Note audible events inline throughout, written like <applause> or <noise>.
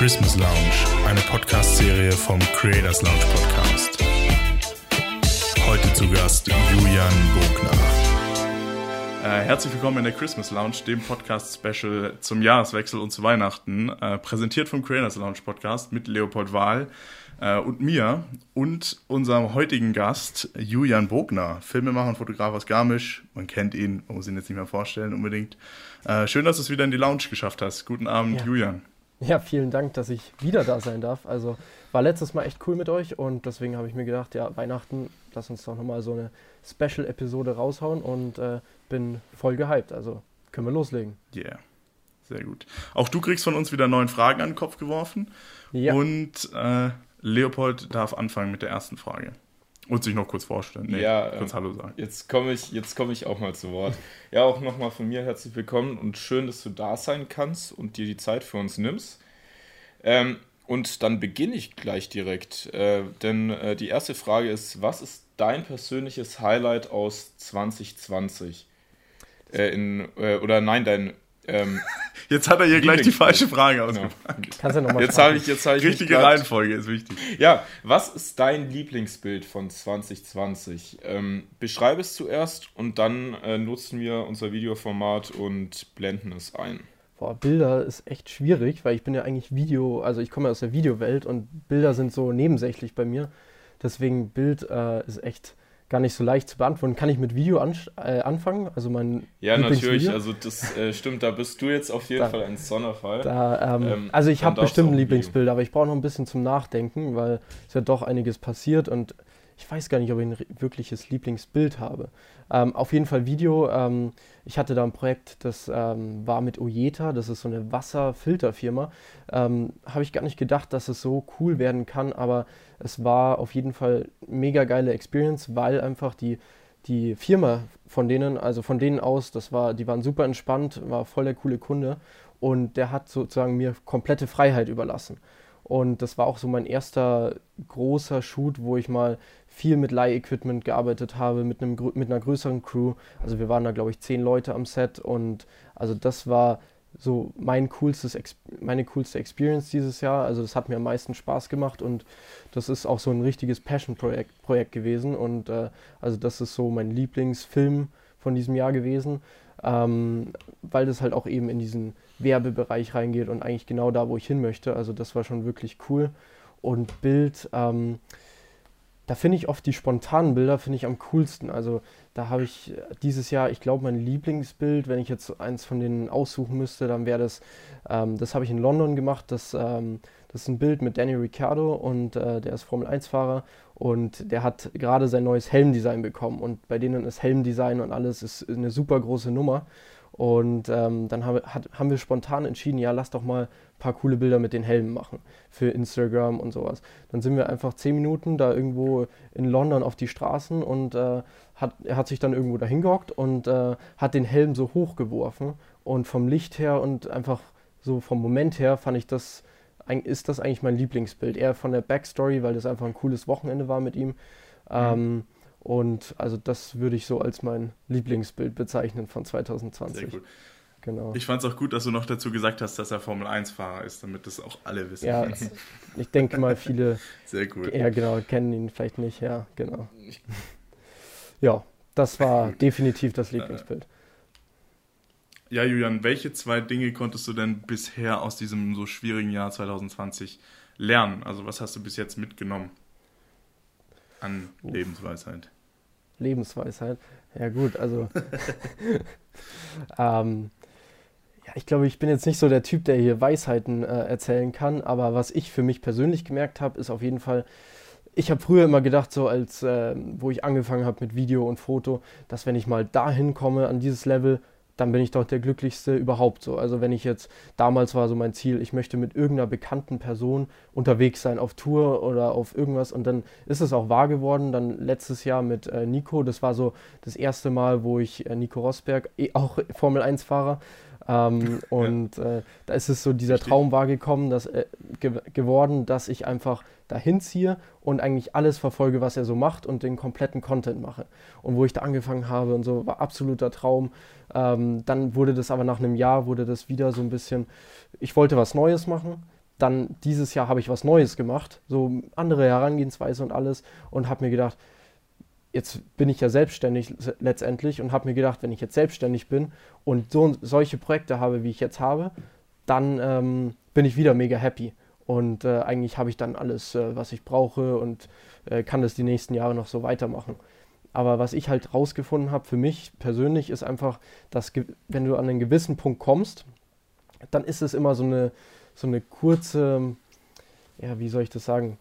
Christmas Lounge, eine Podcast-Serie vom Creators Lounge Podcast. Heute zu Gast Julian Bogner. Äh, herzlich willkommen in der Christmas Lounge, dem Podcast-Special zum Jahreswechsel und zu Weihnachten, äh, präsentiert vom Creators Lounge Podcast mit Leopold Wahl äh, und mir und unserem heutigen Gast Julian Bogner, Filmemacher und Fotograf aus Garmisch. Man kennt ihn, man muss ihn jetzt nicht mehr vorstellen unbedingt. Äh, schön, dass du es wieder in die Lounge geschafft hast. Guten Abend, Ja. Julian. Ja, vielen Dank, dass ich wieder da sein darf. Also war letztes Mal echt cool mit euch und deswegen habe ich mir gedacht, ja, Weihnachten, lass uns doch nochmal so eine Special-Episode raushauen und äh, bin voll gehypt. Also können wir loslegen. Yeah. Sehr gut. Auch du kriegst von uns wieder neun Fragen an den Kopf geworfen. Ja, Und äh, Leopold darf anfangen mit der ersten Frage. Und sich noch kurz vorstellen. Nee, Ja, kurz Hallo sagen. Jetzt komme ich, jetzt komme ich auch mal zu Wort. Ja, auch nochmal von mir herzlich willkommen und schön, dass du da sein kannst und dir die Zeit für uns nimmst. Ähm, und dann beginne ich gleich direkt, äh, denn äh, die erste Frage ist, was ist dein persönliches Highlight aus 2020? Äh, in, äh, oder nein, dein ähm, <laughs> Jetzt hat er hier gleich die falsche Frage genau. ausgepackt. <laughs> kannst du nochmal Jetzt habe ich, jetzt habe ich Richtige Reihenfolge ist wichtig. Ja, was ist dein Lieblingsbild von 2020? Ähm, beschreibe es zuerst und dann äh, nutzen wir unser Videoformat und blenden es ein. Boah, Bilder ist echt schwierig, weil ich bin ja eigentlich Video, also ich komme ja aus der Videowelt und Bilder sind so nebensächlich bei mir. Deswegen Bild äh, ist echt gar nicht so leicht zu beantworten. Kann ich mit Video ansch- äh, anfangen? Also mein Ja, natürlich, also das äh, stimmt, da bist du jetzt auf jeden Da- Fall ein Sonderfall. Da, ähm, Ähm, also ich habe bestimmt ein Lieblingsbild, aber ich brauche noch ein bisschen zum Nachdenken, weil es ja doch einiges passiert und ich weiß gar nicht, ob ich ein wirkliches Lieblingsbild habe. Ähm, auf jeden Fall Video. Ähm, ich hatte da ein Projekt, das ähm, war mit Ojeta, das ist so eine Wasserfilterfirma. Ähm, habe ich gar nicht gedacht, dass es so cool werden kann, aber es war auf jeden Fall mega geile Experience, weil einfach die die Firma von denen, also von denen aus, das war, die waren super entspannt, war voll der coole Kunde und der hat sozusagen mir komplette Freiheit überlassen. Und das war auch so mein erster großer Shoot, wo ich mal viel mit Leih-Equipment gearbeitet habe, mit, einem, mit einer größeren Crew. Also wir waren da, glaube ich, zehn Leute am Set und also das war so mein coolstes, meine coolste Experience dieses Jahr. Also das hat mir am meisten Spaß gemacht und das ist auch so ein richtiges Passion-Projekt Projekt gewesen. Und äh, also das ist so mein Lieblingsfilm von diesem Jahr gewesen, ähm, weil das halt auch eben in diesen Werbebereich reingeht und eigentlich genau da, wo ich hin möchte. Also das war schon wirklich cool. Und Bild, ähm, da finde ich oft die spontanen Bilder, finde ich am coolsten. Also da habe ich äh, dieses Jahr, ich glaube, mein Lieblingsbild, wenn ich jetzt eins von denen aussuchen müsste, dann wäre das, ähm, das habe ich in London gemacht, das, ähm, das ist ein Bild mit Danny Ricciardo und äh, der ist Formel-1-Fahrer und der hat gerade sein neues Helmdesign bekommen und bei denen ist Helmdesign und alles ist eine super große Nummer. Und ähm, dann haben, wir- hat, haben wir spontan entschieden, ja, lass doch mal ein paar coole Bilder mit den Helmen machen für Instagram und sowas. Dann sind wir einfach zehn Minuten da irgendwo in London auf die Straßen und äh, hat, er hat sich dann irgendwo dahin gehockt und äh, hat den Helm so hochgeworfen. Und vom Licht her und einfach so vom Moment her fand ich das, ist das eigentlich mein Lieblingsbild. Eher von der Backstory, weil das einfach ein cooles Wochenende war mit ihm. Ähm, und also das würde ich so als mein Lieblingsbild bezeichnen von 2020. Sehr gut. Genau. Ich fand es auch gut, dass du noch dazu gesagt hast, dass er Formel-1-Fahrer ist, damit das auch alle wissen. ja, <laughs> ich denke mal, viele Sehr gut. Ja, genau, kennen ihn vielleicht nicht, ja, genau. <laughs> Ja, das war definitiv das Lieblingsbild. Ja, Julian, welche zwei Dinge konntest du denn bisher aus diesem so schwierigen Jahr 2020 lernen? Also was hast du bis jetzt mitgenommen an Uff. Lebensweisheit? Lebensweisheit. Ja, gut, also. <laughs> <laughs> ähm, ja, ich glaube, ich bin jetzt nicht so der Typ, der hier Weisheiten äh, erzählen kann, aber was ich für mich persönlich gemerkt habe, ist auf jeden Fall, ich habe früher immer gedacht, so als, äh, wo ich angefangen habe mit Video und Foto, dass wenn ich mal dahin komme, an dieses Level, dann bin ich doch der glücklichste überhaupt so. Also wenn ich jetzt, damals war so mein Ziel, ich möchte mit irgendeiner bekannten Person unterwegs sein, auf Tour oder auf irgendwas und dann ist es auch wahr geworden. Dann letztes Jahr mit äh, Nico, das war so das erste Mal, wo ich äh, Nico Rosberg, eh auch Formel 1-Fahrer, ähm, <laughs> und äh, da ist es so dieser Richtig. Traum wahrgekommen, dass, äh, ge geworden, dass ich einfach dahin ziehe und eigentlich alles verfolge, was er so macht und den kompletten Content mache. Und wo ich da angefangen habe und so, war absoluter Traum. Ähm, dann wurde das aber nach einem Jahr, wurde das wieder so ein bisschen, ich wollte was Neues machen. dann dieses Jahr habe ich was Neues gemacht, so andere Herangehensweise und alles und habe mir gedacht, jetzt bin ich ja selbstständig letztendlich und habe mir gedacht, wenn ich jetzt selbstständig bin und so solche Projekte habe, wie ich jetzt habe, dann ähm, bin ich wieder mega happy. Und äh, eigentlich habe ich dann alles, äh, was ich brauche und äh, kann das die nächsten Jahre noch so weitermachen. Aber was ich halt rausgefunden habe für mich persönlich ist einfach, dass wenn du an einen gewissen Punkt kommst, dann ist es immer so eine, so eine kurze, ja, wie soll ich das sagen,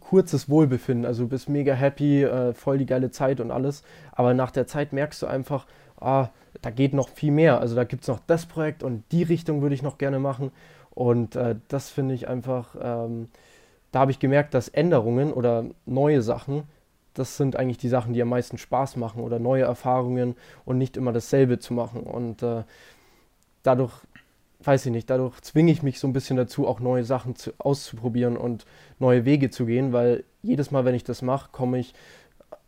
kurzes Wohlbefinden. Also du bist mega happy, äh, voll die geile Zeit und alles. Aber nach der Zeit merkst du einfach, ah, da geht noch viel mehr. Also da gibt es noch das Projekt und die Richtung würde ich noch gerne machen. Und äh, das finde ich einfach, ähm, da habe ich gemerkt, dass Änderungen oder neue Sachen, das sind eigentlich die Sachen, die am meisten Spaß machen oder neue Erfahrungen und nicht immer dasselbe zu machen. Und äh, dadurch weiß ich nicht, dadurch zwinge ich mich so ein bisschen dazu, auch neue Sachen zu, auszuprobieren und neue Wege zu gehen, weil jedes Mal, wenn ich das mache, komme ich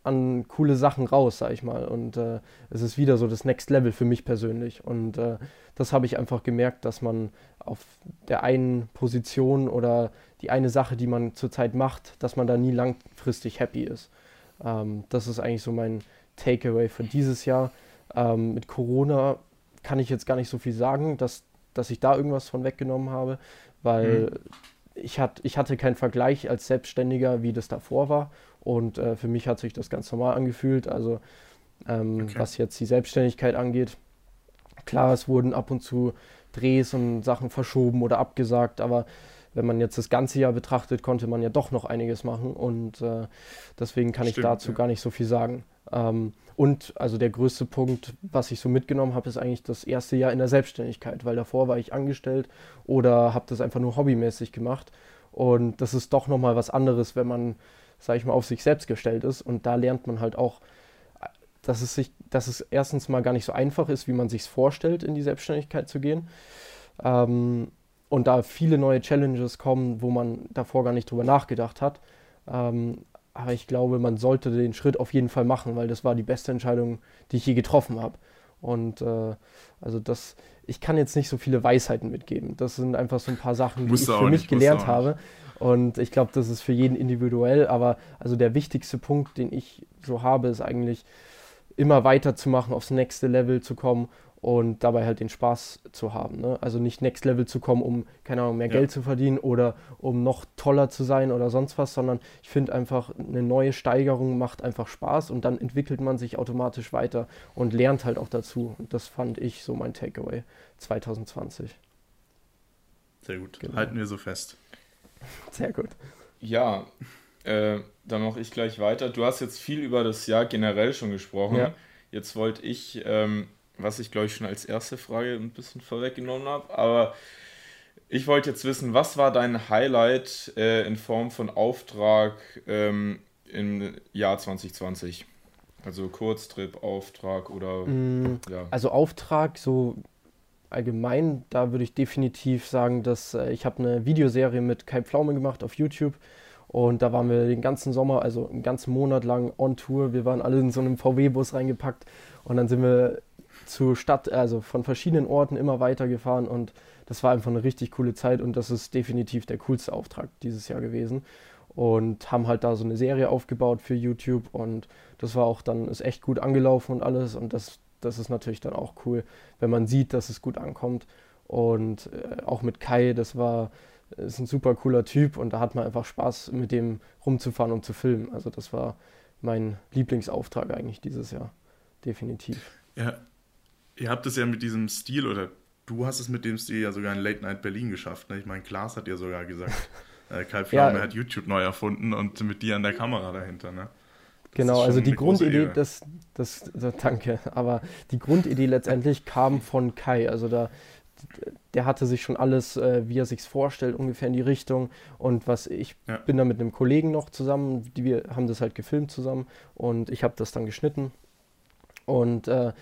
an coole Sachen raus, sag ich mal. Und äh, es ist wieder so das Next Level für mich persönlich. Und äh, das habe ich einfach gemerkt, dass man auf der einen Position oder die eine Sache, die man zurzeit macht, dass man da nie langfristig happy ist. Ähm, das ist eigentlich so mein Takeaway für dieses Jahr. Ähm, mit Corona kann ich jetzt gar nicht so viel sagen, dass dass ich da irgendwas von weggenommen habe, weil mhm. ich, hat, ich hatte keinen Vergleich als Selbstständiger, wie das davor war. Und äh, für mich hat sich das ganz normal angefühlt. Also ähm, okay. was jetzt die Selbstständigkeit angeht. Klar, es wurden ab und zu Drehs und Sachen verschoben oder abgesagt, aber wenn man jetzt das ganze Jahr betrachtet, konnte man ja doch noch einiges machen und äh, deswegen kann Stimmt, ich dazu ja. gar nicht so viel sagen. Ähm, und also der größte Punkt, was ich so mitgenommen habe, ist eigentlich das erste Jahr in der Selbstständigkeit, weil davor war ich angestellt oder habe das einfach nur hobbymäßig gemacht. Und das ist doch nochmal was anderes, wenn man, sage ich mal, auf sich selbst gestellt ist. Und da lernt man halt auch, dass es, sich, dass es erstens mal gar nicht so einfach ist, wie man sich vorstellt, in die Selbstständigkeit zu gehen. Ähm, und da viele neue Challenges kommen, wo man davor gar nicht drüber nachgedacht hat. Ähm, aber ich glaube, man sollte den Schritt auf jeden Fall machen, weil das war die beste Entscheidung, die ich je getroffen habe. Und äh, also das, ich kann jetzt nicht so viele Weisheiten mitgeben. Das sind einfach so ein paar Sachen, die ich für mich nicht, gelernt habe. Und ich glaube, das ist für jeden individuell. Aber also der wichtigste Punkt, den ich so habe, ist eigentlich immer weiterzumachen, aufs nächste Level zu kommen und dabei halt den Spaß zu haben. Ne? Also nicht Next Level zu kommen, um, keine Ahnung, mehr ja. Geld zu verdienen oder um noch toller zu sein oder sonst was, sondern ich finde einfach, eine neue Steigerung macht einfach Spaß und dann entwickelt man sich automatisch weiter und lernt halt auch dazu. Und das fand ich so mein Takeaway 2020. Sehr gut. Genau. Halten wir so fest. <laughs> Sehr gut. Ja, äh, dann mache ich gleich weiter. Du hast jetzt viel über das Jahr generell schon gesprochen. Ja. Jetzt wollte ich ähm, was ich glaube ich schon als erste Frage ein bisschen vorweggenommen habe. Aber ich wollte jetzt wissen, was war dein Highlight äh, in Form von Auftrag ähm, im Jahr 2020? Also Kurztrip, Auftrag oder mm, ja. Also Auftrag so allgemein, da würde ich definitiv sagen, dass äh, ich habe eine Videoserie mit Kai Pflaume gemacht auf YouTube und da waren wir den ganzen Sommer, also einen ganzen Monat lang on Tour. Wir waren alle in so einem VW-Bus reingepackt und dann sind wir zur Stadt, also von verschiedenen Orten immer weiter gefahren und das war einfach eine richtig coole Zeit und das ist definitiv der coolste Auftrag dieses Jahr gewesen und haben halt da so eine Serie aufgebaut für YouTube und das war auch dann ist echt gut angelaufen und alles und das das ist natürlich dann auch cool, wenn man sieht, dass es gut ankommt und äh, auch mit Kai, das war ist ein super cooler Typ und da hat man einfach Spaß mit dem rumzufahren und zu filmen. Also das war mein Lieblingsauftrag eigentlich dieses Jahr. Definitiv. Ja, ihr habt es ja mit diesem Stil oder du hast es mit dem Stil ja sogar in Late Night Berlin geschafft. Ne? Ich meine, Klaas hat ja sogar gesagt, <laughs> äh, Kai Pflaume ja, hat YouTube neu erfunden und mit dir an der Kamera dahinter. Ne? Genau, also die Grundidee, das, das, das, danke, aber die Grundidee letztendlich kam von Kai. Also da, der hatte sich schon alles, äh, wie er sich vorstellt, ungefähr in die Richtung. Und was ich ja. bin da mit einem Kollegen noch zusammen, die wir haben das halt gefilmt zusammen und ich habe das dann geschnitten. Und äh,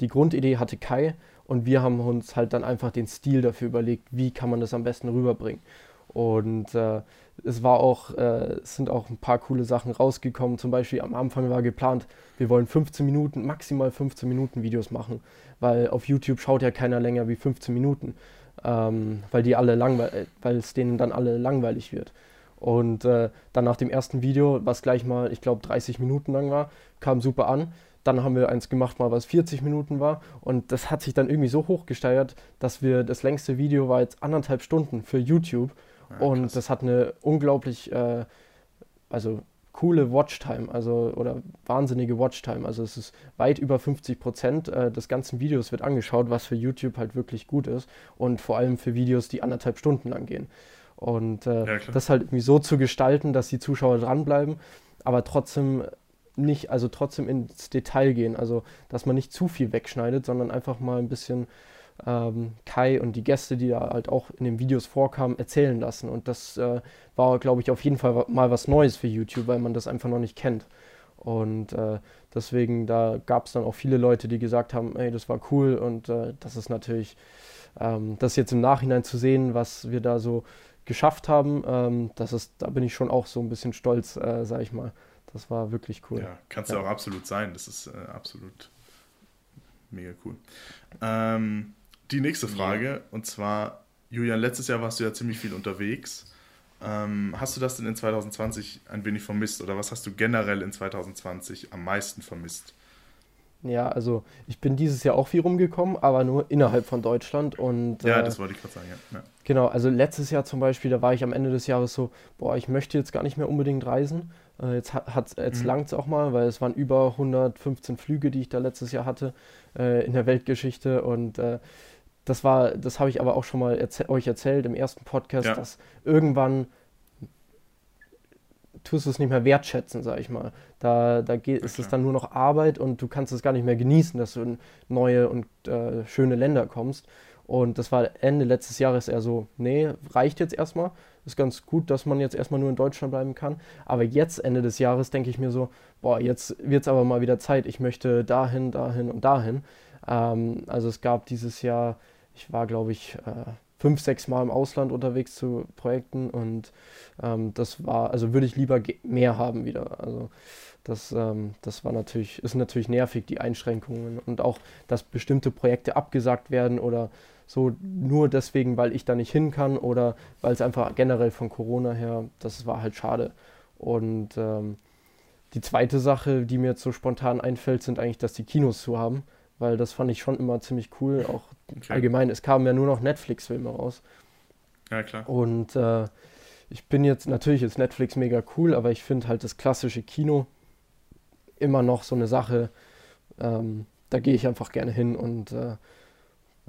die Grundidee hatte Kai und wir haben uns halt dann einfach den Stil dafür überlegt, wie kann man das am besten rüberbringen. Und äh, es war auch, äh, sind auch ein paar coole Sachen rausgekommen. Zum Beispiel am Anfang war geplant, wir wollen 15 Minuten, maximal 15 Minuten Videos machen, weil auf YouTube schaut ja keiner länger wie 15 Minuten. ähm, weil die alle äh, weil es denen dann alle langweilig wird. Und äh, dann nach dem ersten Video, was gleich mal, ich glaube, 30 Minuten lang war, kam super an. Dann haben wir eins gemacht, mal was 40 Minuten war. Und das hat sich dann irgendwie so hochgesteigert, dass wir das längste Video war jetzt anderthalb Stunden für YouTube. Ja, und das hat eine unglaublich, äh, also coole Watchtime, also oder wahnsinnige Watchtime. Also es ist weit über 50 Prozent äh, des ganzen Videos wird angeschaut, was für YouTube halt wirklich gut ist und vor allem für Videos, die anderthalb Stunden lang gehen. Und äh, ja, das halt irgendwie so zu gestalten, dass die Zuschauer dranbleiben, aber trotzdem nicht, also trotzdem ins Detail gehen. Also dass man nicht zu viel wegschneidet, sondern einfach mal ein bisschen ähm, Kai und die Gäste, die da halt auch in den Videos vorkamen, erzählen lassen. Und das äh, war, glaube ich, auf jeden Fall mal was Neues für YouTube, weil man das einfach noch nicht kennt. Und äh, deswegen, da gab es dann auch viele Leute, die gesagt haben, hey, das war cool und äh, das ist natürlich, ähm, das jetzt im Nachhinein zu sehen, was wir da so geschafft haben, ähm, das ist, da bin ich schon auch so ein bisschen stolz, äh, sag ich mal. Das war wirklich cool. Ja, kannst du ja. auch absolut sein. Das ist äh, absolut mega cool. Ähm, die nächste Frage, ja. und zwar, Julian, letztes Jahr warst du ja ziemlich viel unterwegs. Ähm, hast du das denn in 2020 ein wenig vermisst oder was hast du generell in 2020 am meisten vermisst? Ja, also ich bin dieses Jahr auch viel rumgekommen, aber nur innerhalb von Deutschland und ja, äh, das wollte ich gerade sagen. Ja. ja. Genau, also letztes Jahr zum Beispiel, da war ich am Ende des Jahres so, boah, ich möchte jetzt gar nicht mehr unbedingt reisen. Äh, jetzt hat, jetzt mhm. langt es auch mal, weil es waren über 115 Flüge, die ich da letztes Jahr hatte äh, in der Weltgeschichte und äh, das war, das habe ich aber auch schon mal erzäh euch erzählt im ersten Podcast, ja. dass irgendwann tust du es nicht mehr wertschätzen, sag ich mal. Da, da geht, ist es dann nur noch Arbeit und du kannst es gar nicht mehr genießen, dass du in neue und äh, schöne Länder kommst. Und das war Ende letztes Jahres eher so, nee, reicht jetzt erstmal. Ist ganz gut, dass man jetzt erstmal nur in Deutschland bleiben kann. Aber jetzt, Ende des Jahres, denke ich mir so, boah, jetzt wird es aber mal wieder Zeit. Ich möchte dahin, dahin und dahin. Ähm, also es gab dieses Jahr ich war, glaube ich, äh, fünf, sechs Mal im Ausland unterwegs zu Projekten und ähm, das war, also würde ich lieber mehr haben wieder. Also das, ähm, das war natürlich, ist natürlich nervig, die Einschränkungen und auch, dass bestimmte Projekte abgesagt werden oder so nur deswegen, weil ich da nicht hin kann oder weil es einfach generell von Corona her, das war halt schade. Und ähm, die zweite Sache, die mir jetzt so spontan einfällt, sind eigentlich, dass die Kinos zu haben weil das fand ich schon immer ziemlich cool. Auch okay. allgemein, es kamen ja nur noch Netflix-Filme raus. Ja, klar. Und äh, ich bin jetzt, natürlich ist Netflix mega cool, aber ich finde halt das klassische Kino immer noch so eine Sache, ähm, da gehe ich einfach gerne hin und äh,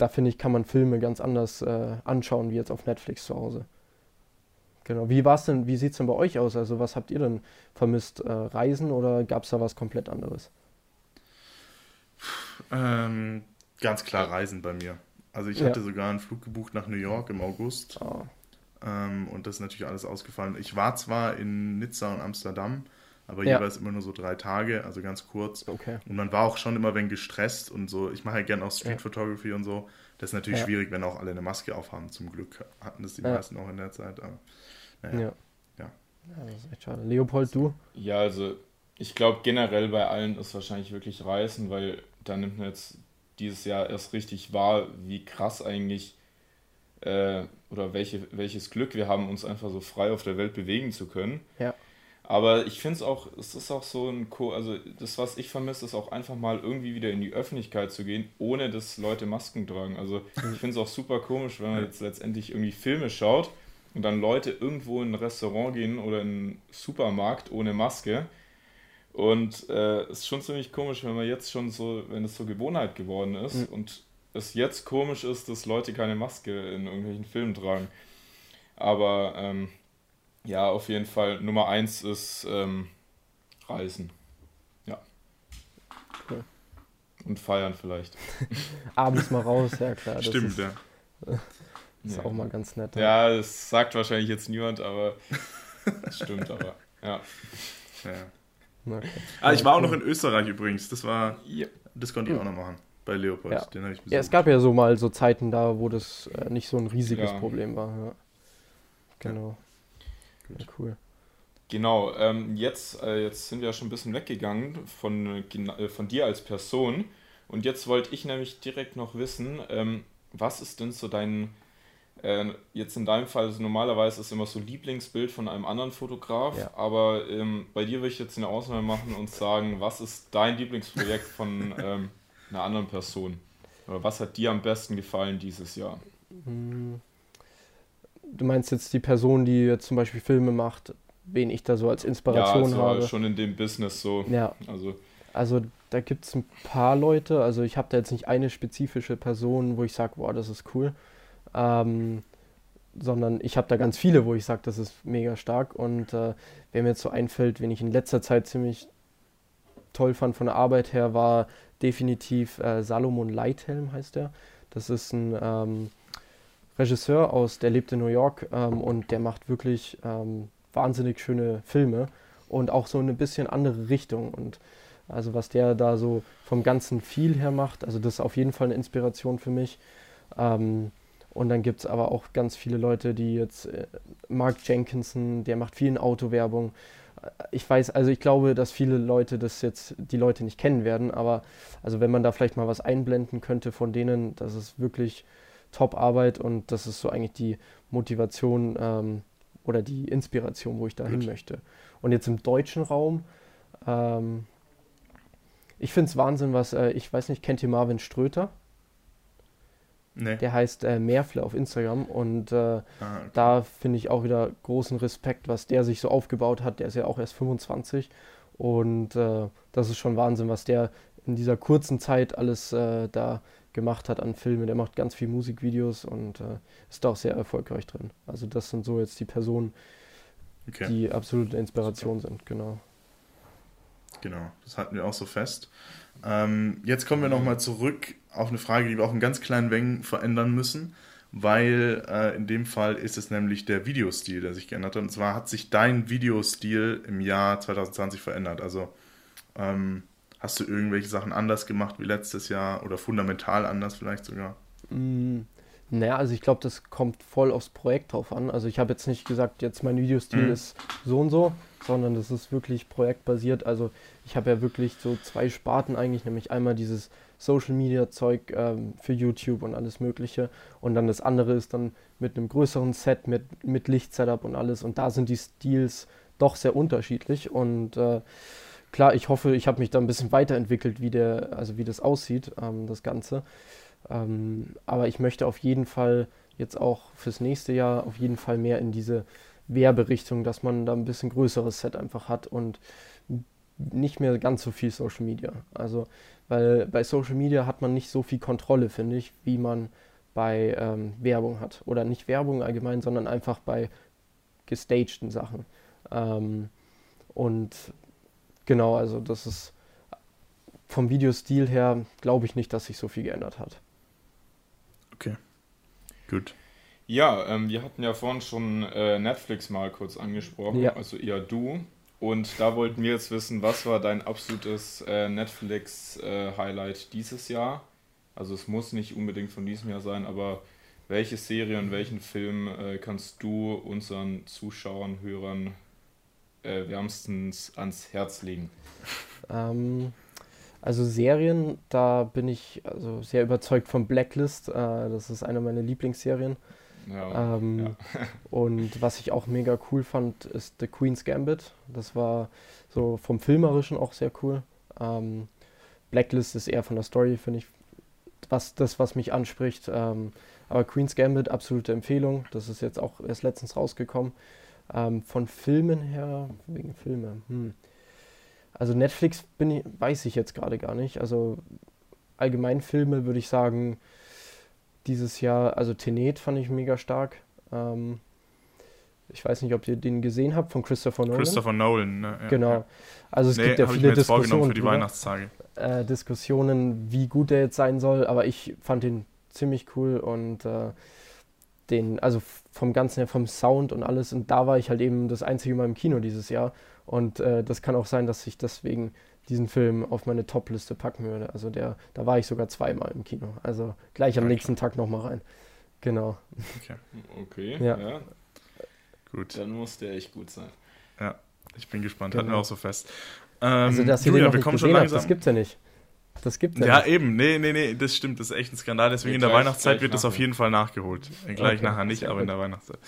da finde ich, kann man Filme ganz anders äh, anschauen wie jetzt auf Netflix zu Hause. Genau. Wie war's denn, wie sieht es denn bei euch aus? Also was habt ihr denn vermisst? Äh, Reisen oder gab es da was komplett anderes? Ähm, ganz klar Reisen bei mir. Also ich ja. hatte sogar einen Flug gebucht nach New York im August. Oh. Ähm, und das ist natürlich alles ausgefallen. Ich war zwar in Nizza und Amsterdam, aber ja. jeweils immer nur so drei Tage, also ganz kurz. Okay. Und man war auch schon immer wenn gestresst und so. Ich mache ja gerne auch Street ja. Photography und so. Das ist natürlich ja. schwierig, wenn auch alle eine Maske aufhaben. Zum Glück hatten das die meisten auch in der Zeit. Aber, naja. ja. Ja. das ist echt schade. Leopold, du? Ja, also ich glaube generell bei allen ist wahrscheinlich wirklich Reisen, weil da nimmt man jetzt dieses Jahr erst richtig wahr, wie krass eigentlich äh, oder welche, welches Glück wir haben, uns einfach so frei auf der Welt bewegen zu können. Ja. Aber ich finde es auch, es ist auch so ein, Co also das, was ich vermisse, ist auch einfach mal irgendwie wieder in die Öffentlichkeit zu gehen, ohne dass Leute Masken tragen. Also ich finde es auch super komisch, wenn man jetzt letztendlich irgendwie Filme schaut und dann Leute irgendwo in ein Restaurant gehen oder in einen Supermarkt ohne Maske und äh, es ist schon ziemlich komisch, wenn man jetzt schon so, wenn es so Gewohnheit geworden ist mhm. und es jetzt komisch ist, dass Leute keine Maske in irgendwelchen Filmen tragen. Aber ähm, ja, auf jeden Fall Nummer eins ist ähm, Reisen. Ja. Cool. Und feiern vielleicht. <laughs> Abends mal raus, ja klar. Stimmt, ist, ja. <laughs> Ist ja. auch mal ganz nett. Ja, das sagt wahrscheinlich jetzt niemand, aber das <laughs> stimmt aber. Ja. ja. Okay. Ah, ich war auch noch in Österreich übrigens. Das war, ja. das konnte ich auch noch machen bei Leopold. Ja. Den ich Ja, es gab ja so mal so Zeiten da, wo das äh, nicht so ein riesiges ja. Problem war. Ja. Genau. Ja, cool. Genau, ähm, jetzt, äh, jetzt sind wir ja schon ein bisschen weggegangen von, äh, von dir als Person. Und jetzt wollte ich nämlich direkt noch wissen, ähm, was ist denn so dein, Äh, jetzt in deinem Fall, also normalerweise ist immer so Lieblingsbild von einem anderen Fotograf, ja. aber ähm, bei dir will ich jetzt eine Ausnahme machen und sagen, was ist dein Lieblingsprojekt von <laughs> ähm, einer anderen Person? Oder was hat dir am besten gefallen dieses Jahr? Hm. Du meinst jetzt die Person, die jetzt zum Beispiel Filme macht, wen ich da so als Inspiration ja, also habe? schon in dem Business so. Ja. Also, also da gibt es ein paar Leute, also ich habe da jetzt nicht eine spezifische Person, wo ich sage, boah, das ist cool, ähm, sondern ich habe da ganz viele, wo ich sage, das ist mega stark und äh, wer mir jetzt so einfällt, wen ich in letzter Zeit ziemlich toll fand von der Arbeit her, war definitiv äh, Salomon Leithelm heißt er. Das ist ein ähm, Regisseur aus, der lebt in New York ähm, und der macht wirklich ähm, wahnsinnig schöne Filme und auch so eine bisschen andere Richtung und also was der da so vom ganzen Feel her macht, also das ist auf jeden Fall eine Inspiration für mich. Ähm, und dann gibt es aber auch ganz viele Leute, die jetzt, äh, Mark Jenkinson, der macht viel in Autowerbung. Äh, ich weiß, also ich glaube, dass viele Leute das jetzt, die Leute nicht kennen werden, aber also wenn man da vielleicht mal was einblenden könnte von denen, das ist wirklich Top-Arbeit und das ist so eigentlich die Motivation ähm, oder die Inspiration, wo ich da hin möchte. Und jetzt im deutschen Raum, ähm, ich finde es Wahnsinn, was, äh, ich weiß nicht, kennt ihr Marvin Ströter? Nee. Der heißt äh, Meerfle auf Instagram und äh, ah, okay. da finde ich auch wieder großen Respekt, was der sich so aufgebaut hat. Der ist ja auch erst 25 und äh, das ist schon Wahnsinn, was der in dieser kurzen Zeit alles äh, da gemacht hat an Filmen. Der macht ganz viel Musikvideos und äh, ist da auch sehr erfolgreich drin. Also das sind so jetzt die Personen, okay. die absolute Inspiration Super. sind, genau. Genau, das hatten wir auch so fest. Ähm, jetzt kommen wir nochmal zurück auf eine Frage, die wir auch in ganz kleinen Mengen verändern müssen, weil äh, in dem Fall ist es nämlich der Videostil, der sich geändert hat. Und zwar hat sich dein Videostil im Jahr 2020 verändert. Also ähm, hast du irgendwelche Sachen anders gemacht wie letztes Jahr oder fundamental anders vielleicht sogar? Mm, naja, also ich glaube, das kommt voll aufs Projekt drauf an. Also ich habe jetzt nicht gesagt, jetzt mein Videostil mhm. ist so und so, sondern das ist wirklich projektbasiert. Also ich habe ja wirklich so zwei Sparten eigentlich, nämlich einmal dieses Social Media Zeug ähm, für YouTube und alles Mögliche und dann das andere ist dann mit einem größeren Set, mit, mit Lichtsetup und alles und da sind die Stils doch sehr unterschiedlich und äh, klar, ich hoffe, ich habe mich da ein bisschen weiterentwickelt, wie der, also wie das aussieht, ähm, das Ganze. Ähm, aber ich möchte auf jeden Fall jetzt auch fürs nächste Jahr auf jeden Fall mehr in diese Werberichtung, dass man da ein bisschen größeres Set einfach hat und nicht mehr ganz so viel Social Media. Also, weil bei Social Media hat man nicht so viel Kontrolle, finde ich, wie man bei ähm, Werbung hat. Oder nicht Werbung allgemein, sondern einfach bei gestagten Sachen. Ähm, und genau, also das ist vom Videostil her, glaube ich nicht, dass sich so viel geändert hat. Okay, gut. Ja, ähm, wir hatten ja vorhin schon äh, Netflix mal kurz angesprochen, ja. also eher du. Und da wollten wir jetzt wissen, was war dein absolutes äh, Netflix-Highlight äh, dieses Jahr? Also es muss nicht unbedingt von diesem Jahr sein, aber welche Serie und welchen Film äh, kannst du unseren Zuschauern, Hörern äh, wärmstens ans Herz legen? Ähm, also Serien, da bin ich also sehr überzeugt von Blacklist. Äh, das ist eine meiner Lieblingsserien. Ja, ähm, ja. <laughs> <laughs> und was ich auch mega cool fand, ist The Queen's Gambit. Das war so vom Filmerischen auch sehr cool. Ähm, Blacklist ist eher von der Story, finde ich, was, das, was mich anspricht. Ähm, aber Queen's Gambit, absolute Empfehlung. Das ist jetzt auch erst letztens rausgekommen. Ähm, von Filmen her, wegen Filme. Hm. Also Netflix bin ich, weiß ich jetzt gerade gar nicht. Also allgemein Filme würde ich sagen, dieses Jahr, also Tenet fand ich mega stark. Ähm, ich weiß nicht, ob ihr den gesehen habt von Christopher Nolan. Christopher Nolan, ne? Ja, genau. Ja. Also es nee, gibt ja viele Diskussionen für die Weihnachtstage. Äh, Diskussionen, wie gut der jetzt sein soll, aber ich fand ihn ziemlich cool und äh, den, also vom Ganzen her, vom Sound und alles. Und da war ich halt eben das einzige Mal im Kino dieses Jahr. Und äh, das kann auch sein, dass ich deswegen diesen Film auf meine Top-Liste packen würde. Also der, da war ich sogar zweimal im Kino. Also gleich am nächsten. Tag nochmal rein. Genau. Okay. Okay. Ja. ja. Gut. Dann muss der echt gut sein. Ja, ich bin gespannt. Genau. Hatten wir auch so fest. Ähm, also, dass Julia, wir kommen schon langsam. Habt, das gibt's ja nicht. Das gibt ja Ja, eben. Nee, nee, nee, das stimmt. Das ist echt ein Skandal. Deswegen in der gleich, Weihnachtszeit gleich wird das auf jeden Fall nachgeholt. Gleich okay. nachher nicht, aber in der Weihnachtszeit.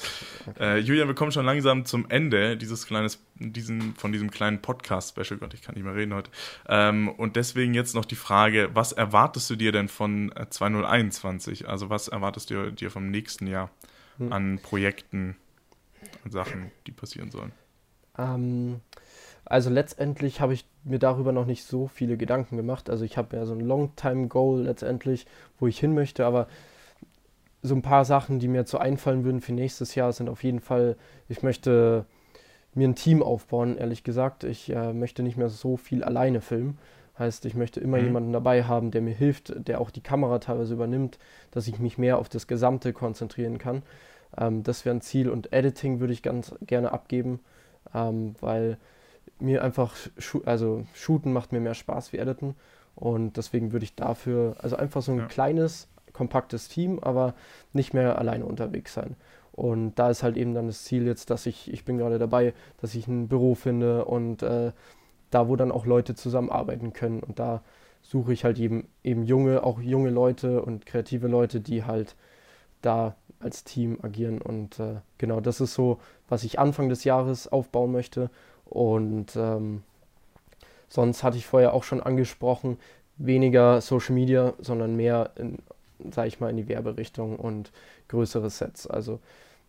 Okay. Äh, Julian, wir kommen schon langsam zum Ende dieses kleines, diesen, von diesem kleinen Podcast-Special. Gott, ich kann nicht mehr reden heute. Ähm, und deswegen jetzt noch die Frage, was erwartest du dir denn von 2021? Äh, also was erwartest du dir vom nächsten Jahr hm. an Projekten und Sachen, die passieren sollen? Ähm, also letztendlich habe ich mir darüber noch nicht so viele Gedanken gemacht. Also ich habe ja so ein Long-Time-Goal letztendlich, wo ich hin möchte, aber so ein paar Sachen, die mir jetzt so einfallen würden für nächstes Jahr, sind auf jeden Fall, ich möchte mir ein Team aufbauen, ehrlich gesagt. Ich äh, möchte nicht mehr so viel alleine filmen. Heißt, ich möchte immer mhm. jemanden dabei haben, der mir hilft, der auch die Kamera teilweise übernimmt, dass ich mich mehr auf das Gesamte konzentrieren kann. Ähm, das wäre ein Ziel und Editing würde ich ganz gerne abgeben, ähm, weil mir einfach, also shooten macht mir mehr Spaß wie editen und deswegen würde ich dafür, also einfach so ein ja. kleines, kompaktes Team, aber nicht mehr alleine unterwegs sein. Und da ist halt eben dann das Ziel jetzt, dass ich, ich bin gerade dabei, dass ich ein Büro finde und äh, da, wo dann auch Leute zusammenarbeiten können. Und da suche ich halt eben, eben junge, auch junge Leute und kreative Leute, die halt da als Team agieren. Und äh, genau, das ist so, was ich Anfang des Jahres aufbauen möchte. Und ähm, sonst hatte ich vorher auch schon angesprochen, weniger Social Media, sondern mehr, in, sag ich mal, in die Werberichtung und größere Sets. Also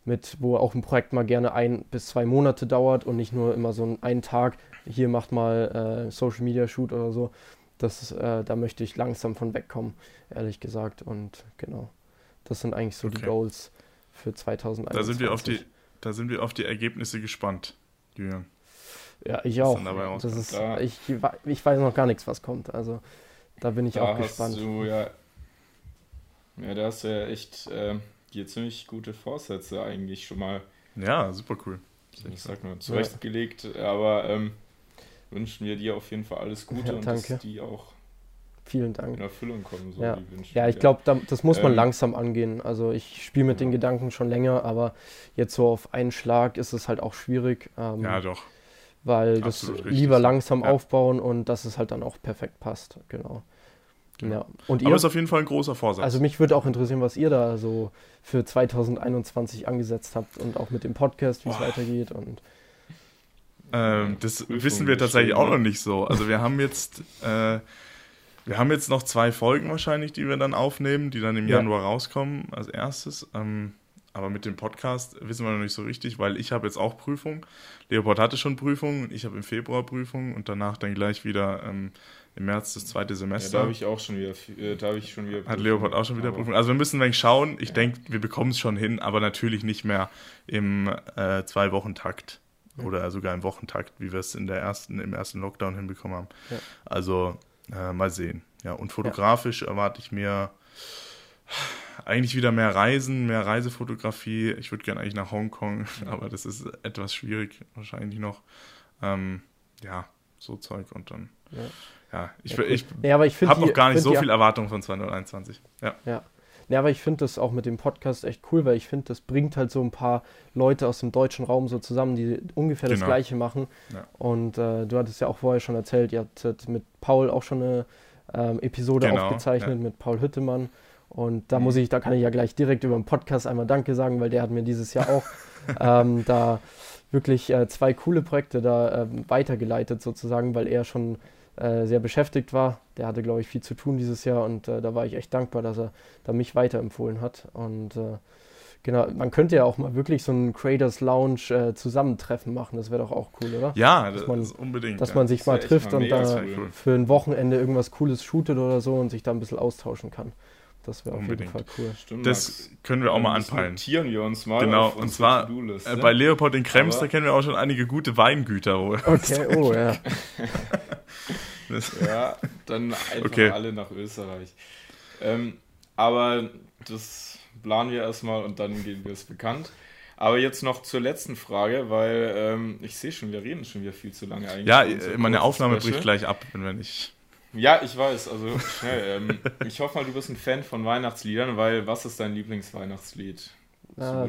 mit, wo auch ein Projekt mal gerne ein bis zwei Monate dauert und nicht nur immer so ein, einen Tag, hier macht mal äh, Social Media Shoot oder so. Das, äh, da möchte ich langsam von wegkommen, ehrlich gesagt. Und genau, das sind eigentlich so okay. die Goals für 2021. Da sind wir auf die, da sind wir auf die Ergebnisse gespannt, Julian. Ja, ich auch. Das ist, ich, ich weiß noch gar nichts, was kommt. Also da bin ich da auch gespannt. Du, ja, ja, da hast du ja echt äh, dir ziemlich gute Vorsätze eigentlich schon mal. Ja, super cool. Ich sag nur, zurechtgelegt, ja. aber ähm, wünschen wir dir auf jeden Fall alles Gute ja, und dass die auch Vielen Dank. in Erfüllung kommen. So ja. ja, ich glaube, da, das muss man ähm, langsam angehen. Also ich spiele mit ja. den Gedanken schon länger, aber jetzt so auf einen Schlag ist es halt auch schwierig. Ähm, ja, doch weil Absolut das richtig. lieber langsam ja. aufbauen und dass es halt dann auch perfekt passt. Genau. genau. Ja. Und ihr, Aber ist auf jeden Fall ein großer Vorsatz. Also mich würde auch interessieren, was ihr da so für 2021 angesetzt habt und auch mit dem Podcast, wie es weitergeht und ähm, das wissen wir tatsächlich auch noch nicht so. Also wir haben jetzt äh, wir haben jetzt noch zwei Folgen wahrscheinlich, die wir dann aufnehmen, die dann im ja. Januar rauskommen als erstes. Ähm, aber mit dem Podcast wissen wir noch nicht so richtig, weil ich habe jetzt auch Prüfung. Leopold hatte schon Prüfung, ich habe im Februar Prüfung und danach dann gleich wieder ähm, im März das zweite Semester. Ja, da habe ich auch schon wieder, äh, da habe ich schon wieder Prüfung. Hat Leopold auch schon wieder Prüfung. Also wir müssen ein wenig schauen. Ich ja. denke, wir bekommen es schon hin, aber natürlich nicht mehr im äh, Zwei-Wochen-Takt ja. oder sogar im Wochentakt, wie wir es in der ersten, im ersten Lockdown hinbekommen haben. Also äh, mal sehen. Ja, und fotografisch erwarte ich mir eigentlich wieder mehr Reisen, mehr Reisefotografie. Ich würde gerne eigentlich nach Hongkong, <laughs> aber das ist etwas schwierig wahrscheinlich noch. Ähm, ja, so Zeug und dann. Ja, ja ich, ja, ich, ja, ich habe noch gar nicht so viel Erwartung von 2021. Ja. ja. Ja, aber ich finde das auch mit dem Podcast echt cool, weil ich finde, das bringt halt so ein paar Leute aus dem deutschen Raum so zusammen, die ungefähr genau. das Gleiche machen. Ja. Und äh, du hattest ja auch vorher schon erzählt, ihr habt mit Paul auch schon eine ähm, Episode genau, aufgezeichnet, mit Paul Hüttemann. Und da muss ich, da kann ich ja gleich direkt über den Podcast einmal Danke sagen, weil der hat mir dieses Jahr auch <laughs> ähm, da wirklich äh, zwei coole Projekte da äh, weitergeleitet sozusagen, weil er schon äh, sehr beschäftigt war. Der hatte, glaube ich, viel zu tun dieses Jahr und äh, da war ich echt dankbar, dass er da mich weiterempfohlen hat. Und äh, genau, man könnte ja auch mal wirklich so ein Creators Lounge äh, Zusammentreffen machen. Das wäre doch auch cool, oder? Ja, dass man, das unbedingt. Dass man sich mal trifft mal und da cool. für ein Wochenende irgendwas Cooles shootet oder so und sich da ein bisschen austauschen kann. Das wäre auf jeden Fall cool. Stimmt, das Max. können wir auch mal anpeilen. Notieren wir uns mal. Genau, und zwar äh, bei Leopold in Krems, da kennen wir auch schon einige gute Weingüter. Okay, oh ja. <laughs> ja, dann einfach okay. alle nach Österreich. Ähm, aber das planen wir erstmal und dann geben wir es bekannt. Aber jetzt noch zur letzten Frage, weil ähm, ich sehe schon, wir reden schon wieder viel zu lange eigentlich. Ja, meine Aufnahme bricht gleich ab, wenn wir nicht. Ja, ich weiß, also schnell. ähm, <laughs> ich hoffe mal, du bist ein Fan von Weihnachtsliedern, weil was ist dein Lieblingsweihnachtslied? Ah,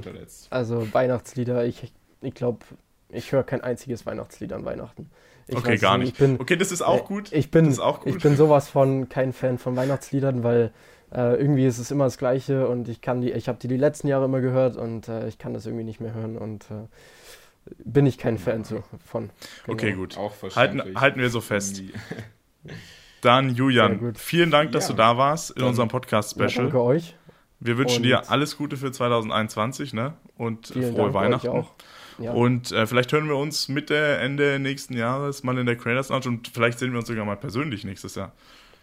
also Weihnachtslieder, ich, ich glaube, Ich höre kein einziges Weihnachtslied an Weihnachten. Ich okay, gar nicht. Bin, okay, das ist auch gut. Ich bin, das ist auch gut. ich bin sowas von kein Fan von Weihnachtsliedern, weil äh, irgendwie ist es immer das Gleiche und ich kann die, ich habe die die letzten Jahre immer gehört und äh, ich kann das irgendwie nicht mehr hören und äh, bin ich kein Fan so von. Genau. Okay, gut. Auch halten, halten wir so fest. <laughs> Dann, Julian, vielen Dank, dass ja. du da warst in Dann, unserem Podcast-Special. Ja, danke euch. Wir wünschen und dir alles Gute für 2021 ne? und frohe Dank Weihnachten. Auch. Ja. Und äh, vielleicht hören wir uns Mitte, Ende nächsten Jahres mal in der Creators Lounge und vielleicht sehen wir uns sogar mal persönlich nächstes Jahr.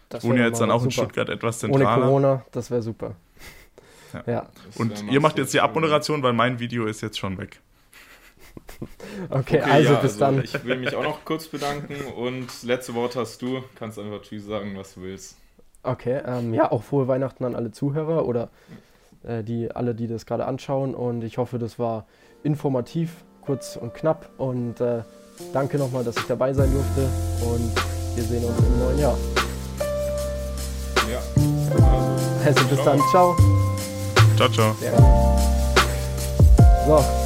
Das ich wohne ja jetzt dann auch super. in Stuttgart etwas zentraler. Ohne Corona, das wäre super. Ja. ja. Und ihr macht jetzt die Abmoderation, weil mein Video ist jetzt schon weg. <laughs> okay, okay, also ja, bis also dann. Ich will mich auch noch kurz bedanken und letzte Wort hast du. Kannst einfach Tschüss sagen, was du willst. Okay, ähm, ja, auch frohe Weihnachten an alle Zuhörer oder äh, die, alle, die das gerade anschauen. Und ich hoffe, das war informativ, kurz und knapp. Und äh, danke nochmal, dass ich dabei sein durfte. Und wir sehen uns im neuen Jahr. Ja. Also, also bis ciao. dann. Ciao. Ciao, ciao. Ja. So.